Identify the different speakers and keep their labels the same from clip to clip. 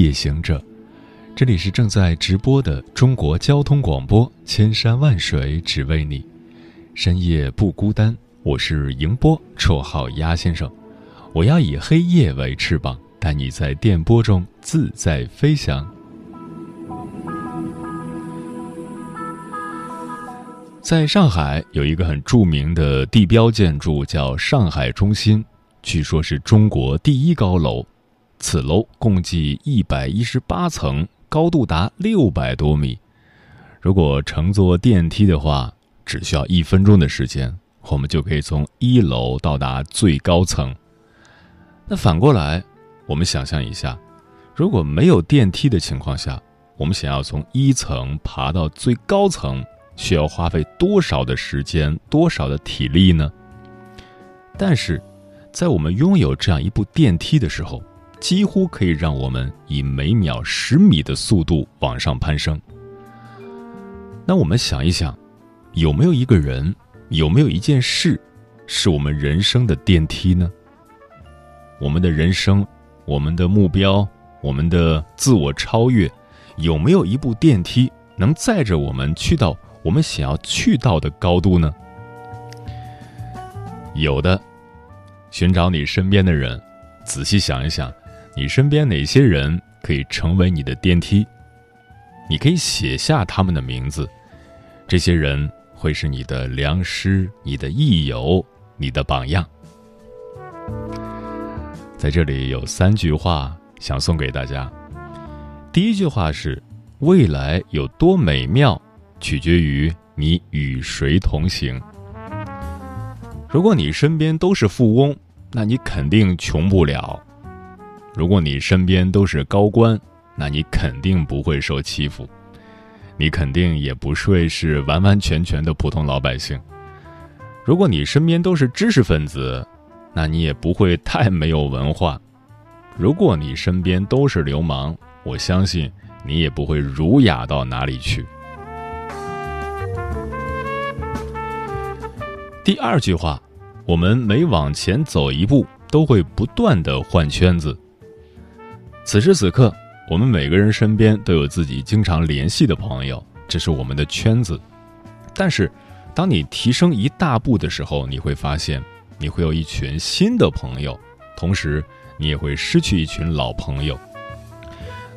Speaker 1: 夜行者，这里是正在直播的中国交通广播，千山万水只为你，深夜不孤单。我是迎波，绰号鸭先生。我要以黑夜为翅膀，带你在电波中自在飞翔。在上海有一个很著名的地标建筑，叫上海中心，据说是中国第一高楼。此楼共计一百一十八层，高度达六百多米。如果乘坐电梯的话，只需要一分钟的时间，我们就可以从一楼到达最高层。那反过来，我们想象一下，如果没有电梯的情况下，我们想要从一层爬到最高层，需要花费多少的时间、多少的体力呢？但是，在我们拥有这样一部电梯的时候，几乎可以让我们以每秒十米的速度往上攀升。那我们想一想，有没有一个人，有没有一件事，是我们人生的电梯呢？我们的人生，我们的目标，我们的自我超越，有没有一部电梯能载着我们去到我们想要去到的高度呢？有的，寻找你身边的人，仔细想一想。你身边哪些人可以成为你的电梯？你可以写下他们的名字，这些人会是你的良师、你的益友、你的榜样。在这里有三句话想送给大家。第一句话是：未来有多美妙，取决于你与谁同行。如果你身边都是富翁，那你肯定穷不了。如果你身边都是高官，那你肯定不会受欺负，你肯定也不会是完完全全的普通老百姓。如果你身边都是知识分子，那你也不会太没有文化。如果你身边都是流氓，我相信你也不会儒雅到哪里去。第二句话，我们每往前走一步，都会不断的换圈子。此时此刻，我们每个人身边都有自己经常联系的朋友，这是我们的圈子。但是，当你提升一大步的时候，你会发现你会有一群新的朋友，同时你也会失去一群老朋友。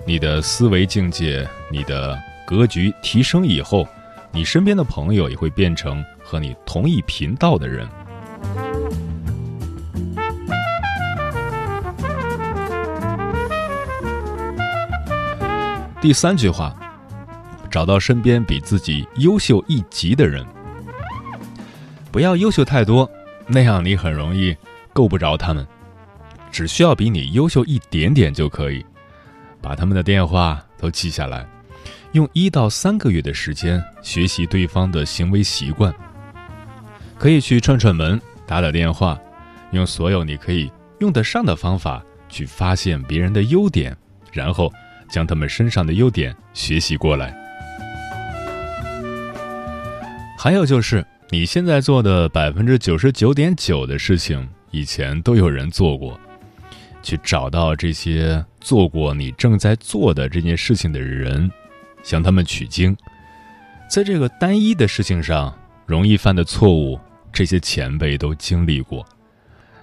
Speaker 1: 你的思维境界、你的格局提升以后，你身边的朋友也会变成和你同一频道的人。第三句话，找到身边比自己优秀一级的人，不要优秀太多，那样你很容易够不着他们。只需要比你优秀一点点就可以，把他们的电话都记下来，用一到三个月的时间学习对方的行为习惯。可以去串串门，打打电话，用所有你可以用得上的方法去发现别人的优点，然后。将他们身上的优点学习过来。还有就是，你现在做的百分之九十九点九的事情，以前都有人做过。去找到这些做过你正在做的这件事情的人，向他们取经。在这个单一的事情上容易犯的错误，这些前辈都经历过。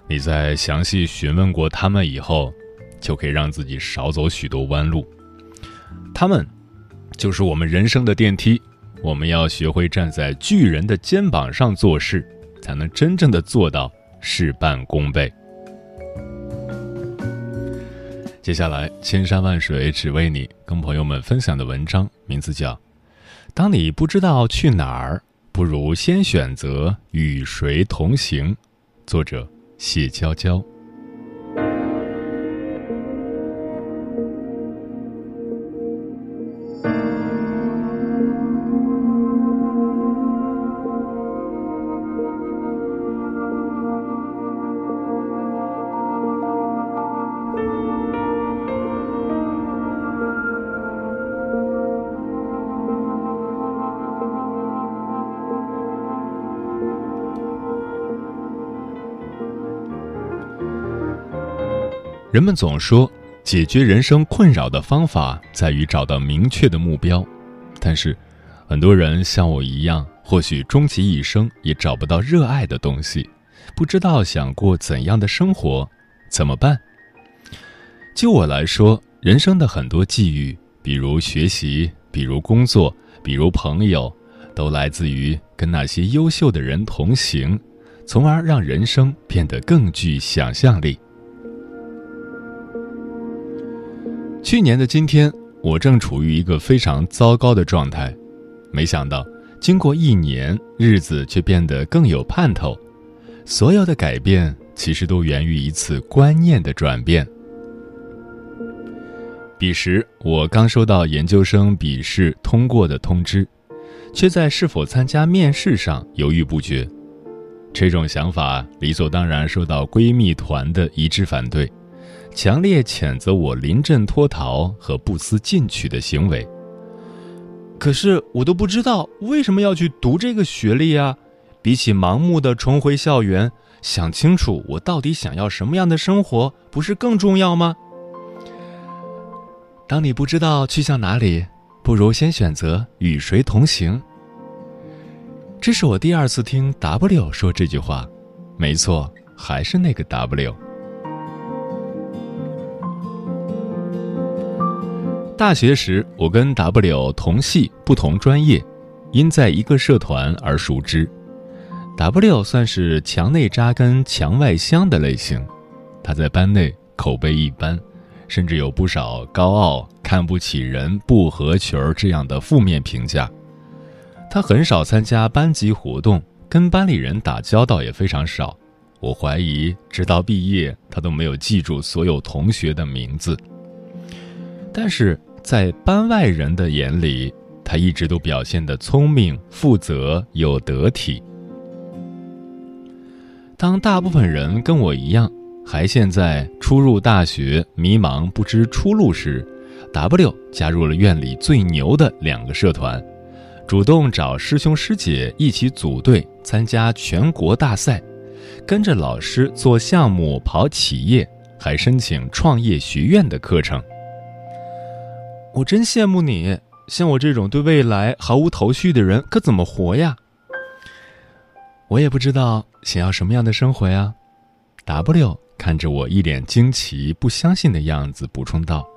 Speaker 1: 你在详细询问过他们以后，就可以让自己少走许多弯路。他们，就是我们人生的电梯。我们要学会站在巨人的肩膀上做事，才能真正的做到事半功倍。接下来，千山万水只为你，跟朋友们分享的文章名字叫《当你不知道去哪儿，不如先选择与谁同行》，作者谢娇娇。人们总说，解决人生困扰的方法在于找到明确的目标，但是，很多人像我一样，或许终其一生也找不到热爱的东西，不知道想过怎样的生活，怎么办？就我来说，人生的很多际遇，比如学习，比如工作，比如朋友，都来自于跟那些优秀的人同行，从而让人生变得更具想象力。去年的今天，我正处于一个非常糟糕的状态，没想到经过一年，日子却变得更有盼头。所有的改变其实都源于一次观念的转变。彼时，我刚收到研究生笔试通过的通知，却在是否参加面试上犹豫不决。这种想法理所当然受到闺蜜团的一致反对。强烈谴责我临阵脱逃和不思进取的行为。可是我都不知道为什么要去读这个学历啊！比起盲目的重回校园，想清楚我到底想要什么样的生活，不是更重要吗？当你不知道去向哪里，不如先选择与谁同行。这是我第二次听 W 说这句话，没错，还是那个 W。大学时，我跟 W 同系不同专业，因在一个社团而熟知。W 算是墙内扎根、墙外香的类型，他在班内口碑一般，甚至有不少高傲、看不起人、不合群儿这样的负面评价。他很少参加班级活动，跟班里人打交道也非常少。我怀疑，直到毕业，他都没有记住所有同学的名字。但是。在班外人的眼里，他一直都表现得聪明、负责又得体。当大部分人跟我一样，还陷在初入大学、迷茫不知出路时，W 加入了院里最牛的两个社团，主动找师兄师姐一起组队参加全国大赛，跟着老师做项目、跑企业，还申请创业学院的课程。我真羡慕你，像我这种对未来毫无头绪的人，可怎么活呀？我也不知道想要什么样的生活呀。W 看着我一脸惊奇、不相信的样子，补充道：“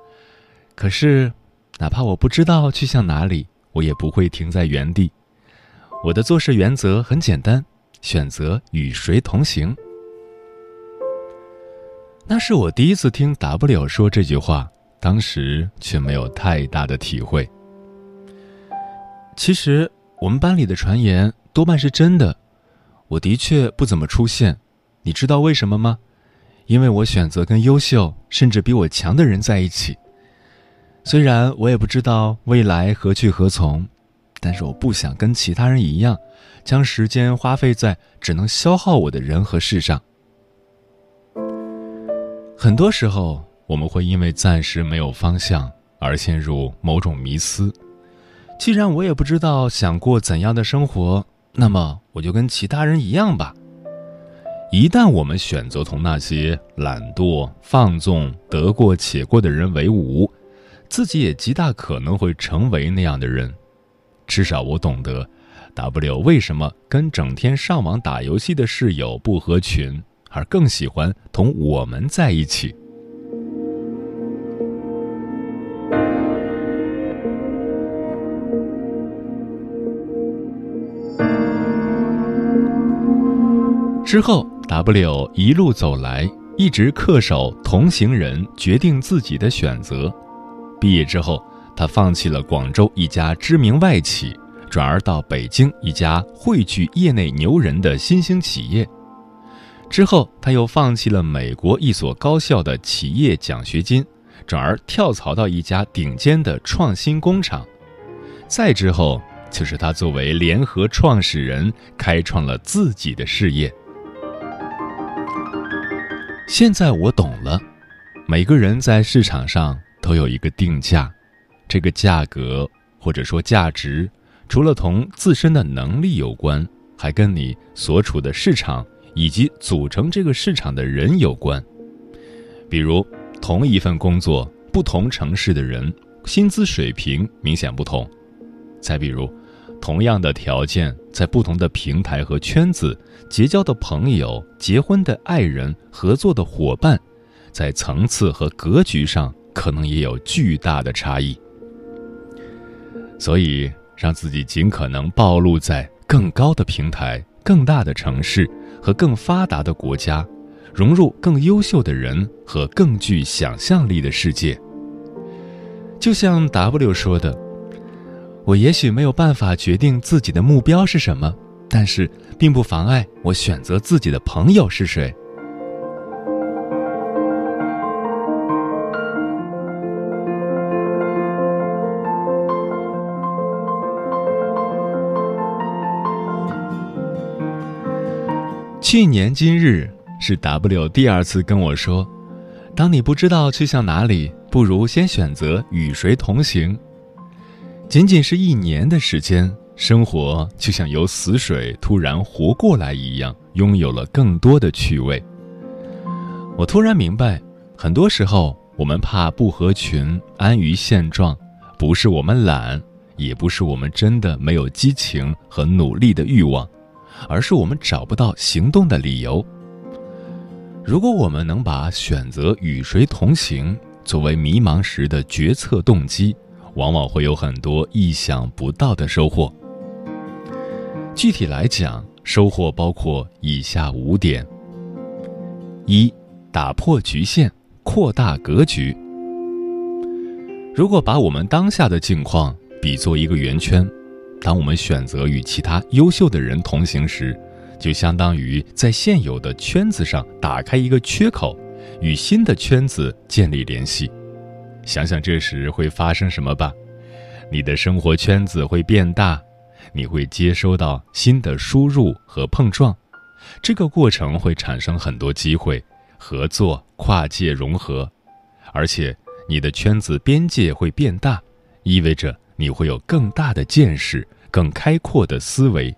Speaker 1: 可是，哪怕我不知道去向哪里，我也不会停在原地。我的做事原则很简单，选择与谁同行。”那是我第一次听 W 说这句话。当时却没有太大的体会。其实我们班里的传言多半是真的，我的确不怎么出现。你知道为什么吗？因为我选择跟优秀甚至比我强的人在一起。虽然我也不知道未来何去何从，但是我不想跟其他人一样，将时间花费在只能消耗我的人和事上。很多时候。我们会因为暂时没有方向而陷入某种迷思。既然我也不知道想过怎样的生活，那么我就跟其他人一样吧。一旦我们选择同那些懒惰、放纵、得过且过的人为伍，自己也极大可能会成为那样的人。至少我懂得，W 为什么跟整天上网打游戏的室友不合群，而更喜欢同我们在一起。之后，W 一路走来，一直恪守同行人决定自己的选择。毕业之后，他放弃了广州一家知名外企，转而到北京一家汇聚业内牛人的新兴企业。之后，他又放弃了美国一所高校的企业奖学金，转而跳槽到一家顶尖的创新工厂。再之后，就是他作为联合创始人，开创了自己的事业。现在我懂了，每个人在市场上都有一个定价，这个价格或者说价值，除了同自身的能力有关，还跟你所处的市场以及组成这个市场的人有关。比如，同一份工作，不同城市的人，薪资水平明显不同。再比如，同样的条件，在不同的平台和圈子结交的朋友、结婚的爱人、合作的伙伴，在层次和格局上可能也有巨大的差异。所以，让自己尽可能暴露在更高的平台、更大的城市和更发达的国家，融入更优秀的人和更具想象力的世界。就像 W 说的。我也许没有办法决定自己的目标是什么，但是并不妨碍我选择自己的朋友是谁。去年今日是 W 第二次跟我说：“当你不知道去向哪里，不如先选择与谁同行。”仅仅是一年的时间，生活就像由死水突然活过来一样，拥有了更多的趣味。我突然明白，很多时候我们怕不合群、安于现状，不是我们懒，也不是我们真的没有激情和努力的欲望，而是我们找不到行动的理由。如果我们能把选择与谁同行作为迷茫时的决策动机，往往会有很多意想不到的收获。具体来讲，收获包括以下五点：一、打破局限，扩大格局。如果把我们当下的境况比作一个圆圈，当我们选择与其他优秀的人同行时，就相当于在现有的圈子上打开一个缺口，与新的圈子建立联系。想想这时会发生什么吧，你的生活圈子会变大，你会接收到新的输入和碰撞，这个过程会产生很多机会，合作、跨界融合，而且你的圈子边界会变大，意味着你会有更大的见识、更开阔的思维。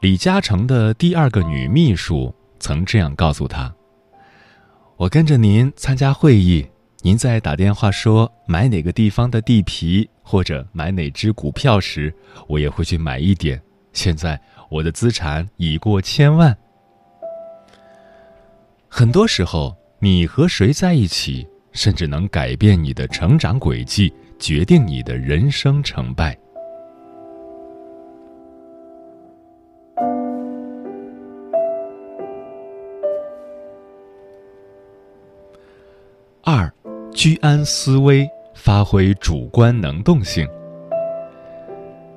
Speaker 1: 李嘉诚的第二个女秘书曾这样告诉他：“我跟着您参加会议。”您在打电话说买哪个地方的地皮或者买哪只股票时，我也会去买一点。现在我的资产已过千万。很多时候，你和谁在一起，甚至能改变你的成长轨迹，决定你的人生成败。居安思危，发挥主观能动性。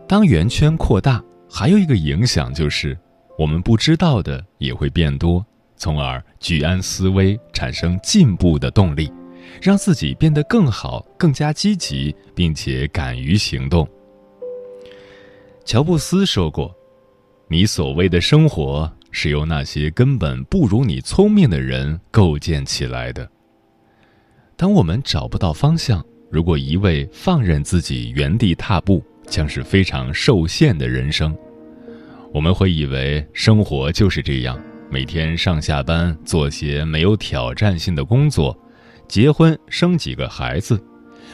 Speaker 1: 当圆圈扩大，还有一个影响就是，我们不知道的也会变多，从而居安思危，产生进步的动力，让自己变得更好、更加积极，并且敢于行动。乔布斯说过：“你所谓的生活，是由那些根本不如你聪明的人构建起来的。”当我们找不到方向，如果一味放任自己原地踏步，将是非常受限的人生。我们会以为生活就是这样：每天上下班，做些没有挑战性的工作，结婚生几个孩子，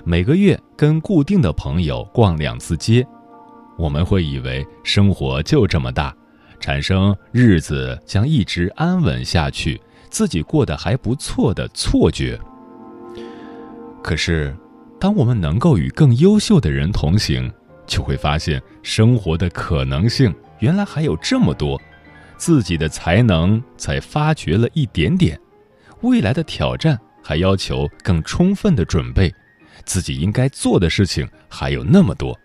Speaker 1: 每个月跟固定的朋友逛两次街。我们会以为生活就这么大，产生日子将一直安稳下去，自己过得还不错的错觉。可是，当我们能够与更优秀的人同行，就会发现生活的可能性原来还有这么多，自己的才能才发掘了一点点，未来的挑战还要求更充分的准备，自己应该做的事情还有那么多。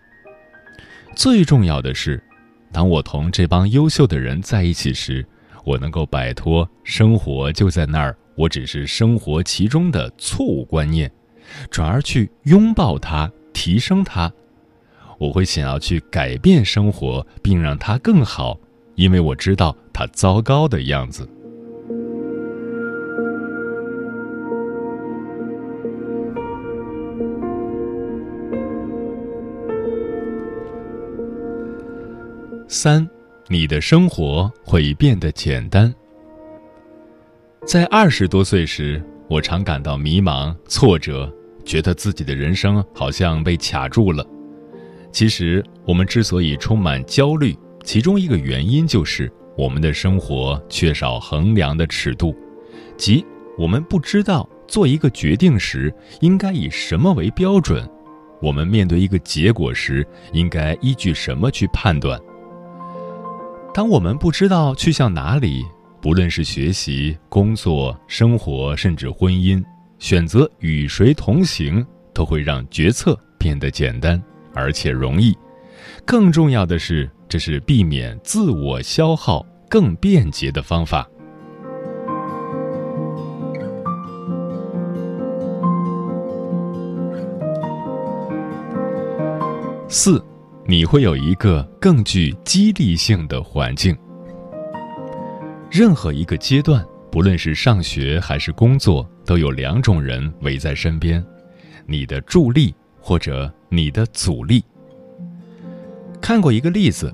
Speaker 1: 最重要的是，当我同这帮优秀的人在一起时，我能够摆脱“生活就在那儿，我只是生活其中的”错误观念。转而去拥抱它，提升它，我会想要去改变生活，并让它更好，因为我知道它糟糕的样子。三，你的生活会变得简单。在二十多岁时。我常感到迷茫、挫折，觉得自己的人生好像被卡住了。其实，我们之所以充满焦虑，其中一个原因就是我们的生活缺少衡量的尺度，即我们不知道做一个决定时应该以什么为标准，我们面对一个结果时应该依据什么去判断。当我们不知道去向哪里。不论是学习、工作、生活，甚至婚姻，选择与谁同行，都会让决策变得简单而且容易。更重要的是，这是避免自我消耗更便捷的方法。四，你会有一个更具激励性的环境。任何一个阶段，不论是上学还是工作，都有两种人围在身边：你的助力或者你的阻力。看过一个例子，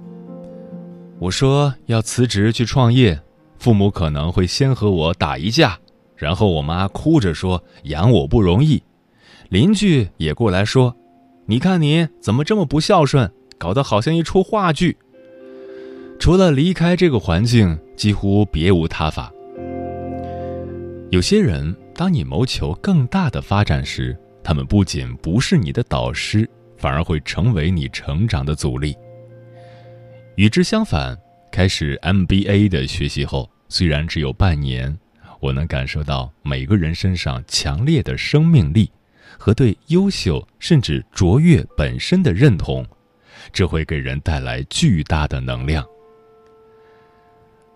Speaker 1: 我说要辞职去创业，父母可能会先和我打一架，然后我妈哭着说养我不容易，邻居也过来说，你看你怎么这么不孝顺，搞得好像一出话剧。除了离开这个环境，几乎别无他法。有些人，当你谋求更大的发展时，他们不仅不是你的导师，反而会成为你成长的阻力。与之相反，开始 MBA 的学习后，虽然只有半年，我能感受到每个人身上强烈的生命力和对优秀甚至卓越本身的认同，这会给人带来巨大的能量。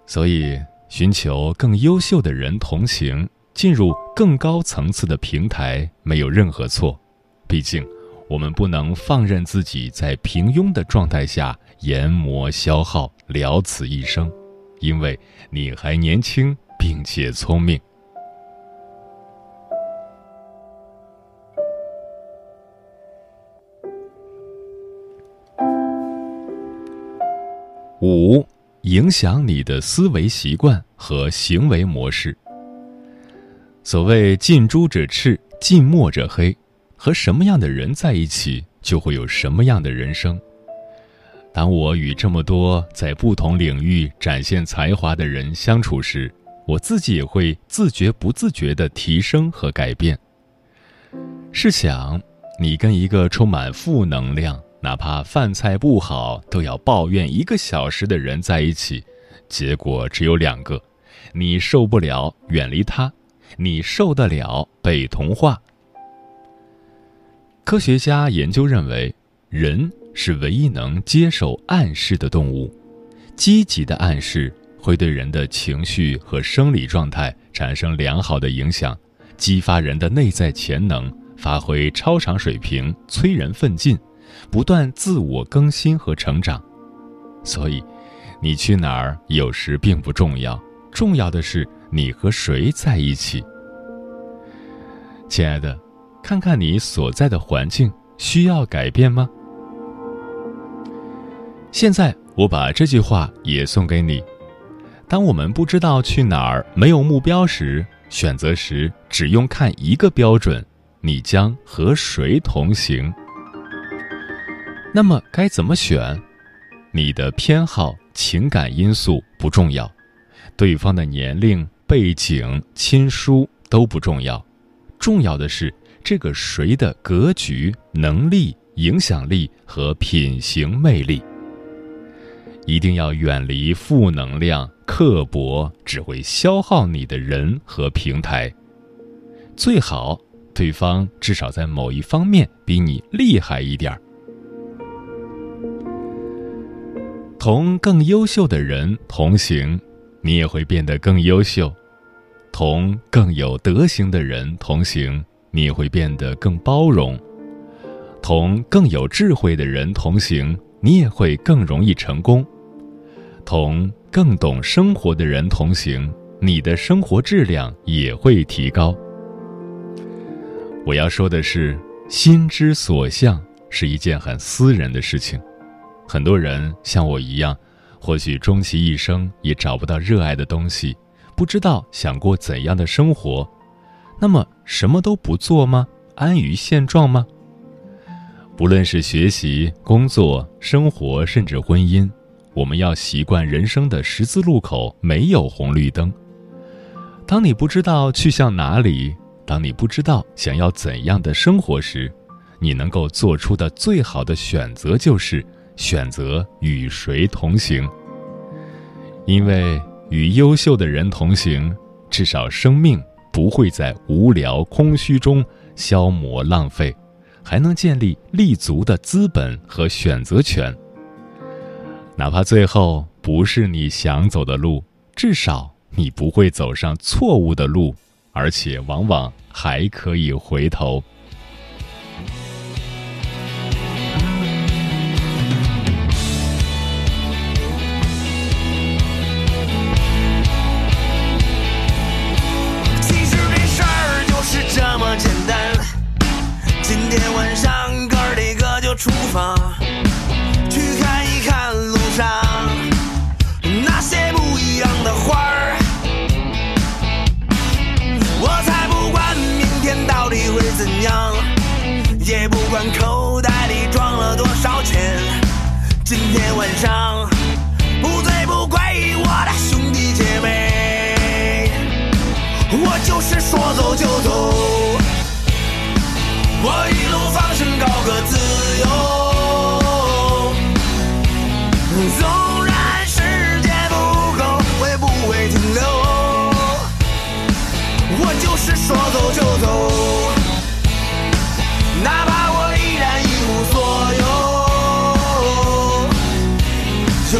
Speaker 1: 所以，寻求更优秀的人同行，进入更高层次的平台，没有任何错。毕竟，我们不能放任自己在平庸的状态下研磨消耗，了此一生。因为你还年轻，并且聪明。五。影响你的思维习惯和行为模式。所谓近朱者赤，近墨者黑，和什么样的人在一起，就会有什么样的人生。当我与这么多在不同领域展现才华的人相处时，我自己也会自觉不自觉地提升和改变。试想，你跟一个充满负能量。哪怕饭菜不好都要抱怨一个小时的人在一起，结果只有两个：你受不了远离他，你受得了被同化。科学家研究认为，人是唯一能接受暗示的动物，积极的暗示会对人的情绪和生理状态产生良好的影响，激发人的内在潜能，发挥超常水平，催人奋进。不断自我更新和成长，所以，你去哪儿有时并不重要，重要的是你和谁在一起。亲爱的，看看你所在的环境需要改变吗？现在我把这句话也送给你：当我们不知道去哪儿、没有目标时，选择时只用看一个标准，你将和谁同行？那么该怎么选？你的偏好、情感因素不重要，对方的年龄、背景、亲疏都不重要，重要的是这个谁的格局、能力、影响力和品行魅力。一定要远离负能量、刻薄，只会消耗你的人和平台。最好对方至少在某一方面比你厉害一点儿。同更优秀的人同行，你也会变得更优秀；同更有德行的人同行，你也会变得更包容；同更有智慧的人同行，你也会更容易成功；同更懂生活的人同行，你的生活质量也会提高。我要说的是，心之所向是一件很私人的事情。很多人像我一样，或许终其一生也找不到热爱的东西，不知道想过怎样的生活。那么什么都不做吗？安于现状吗？不论是学习、工作、生活，甚至婚姻，我们要习惯人生的十字路口没有红绿灯。当你不知道去向哪里，当你不知道想要怎样的生活时，你能够做出的最好的选择就是选择与谁同行。因为与优秀的人同行，至少生命不会在无聊空虚中消磨浪费，还能建立立足的资本和选择权。哪怕最后不是你想走的路，至少你不会走上错误的路，而且往往还可以回头。
Speaker 2: 么简单。今天晚上哥儿几个就出发，去看一看路上那些不一样的花儿。我才不管明天到底会怎样，也不管口袋里装了多少钱。今天晚上不醉不归，我的兄弟姐妹，我就是说走就走。我一路放声高歌自由，纵然时间不够，我也不会停留。我就是说走就走，哪怕我依然一无所有。有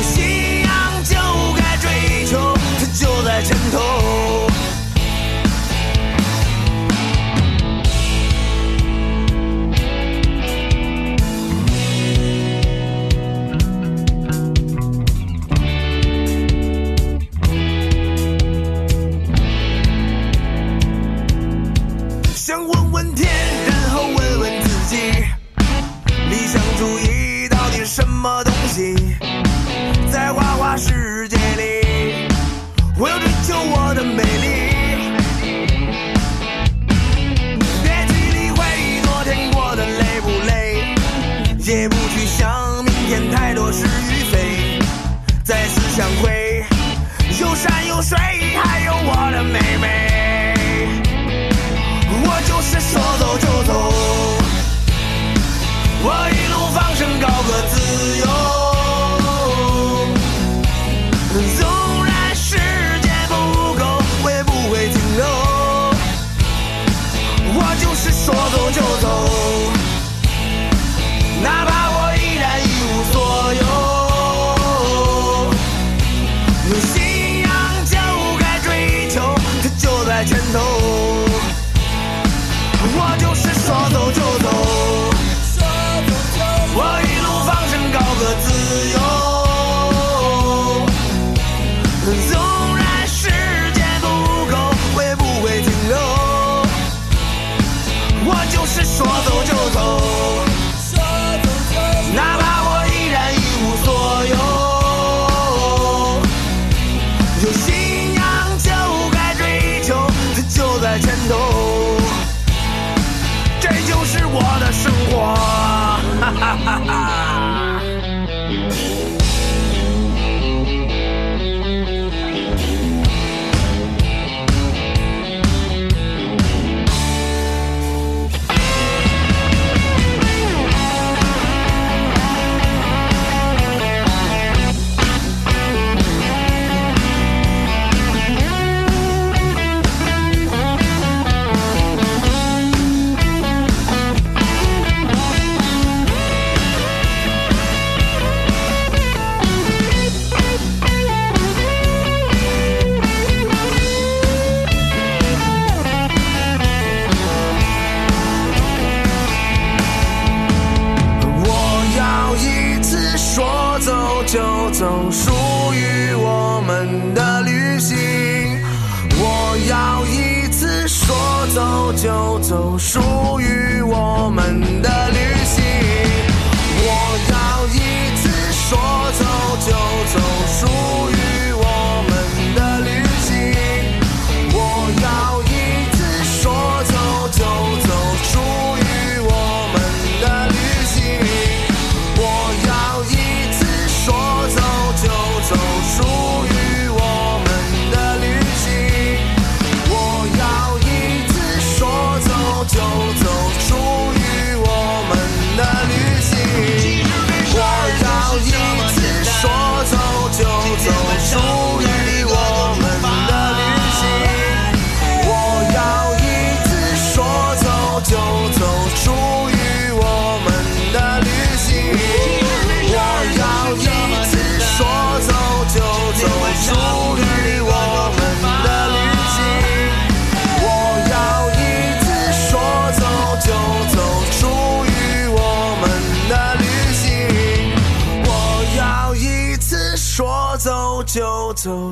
Speaker 2: 于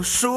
Speaker 2: 就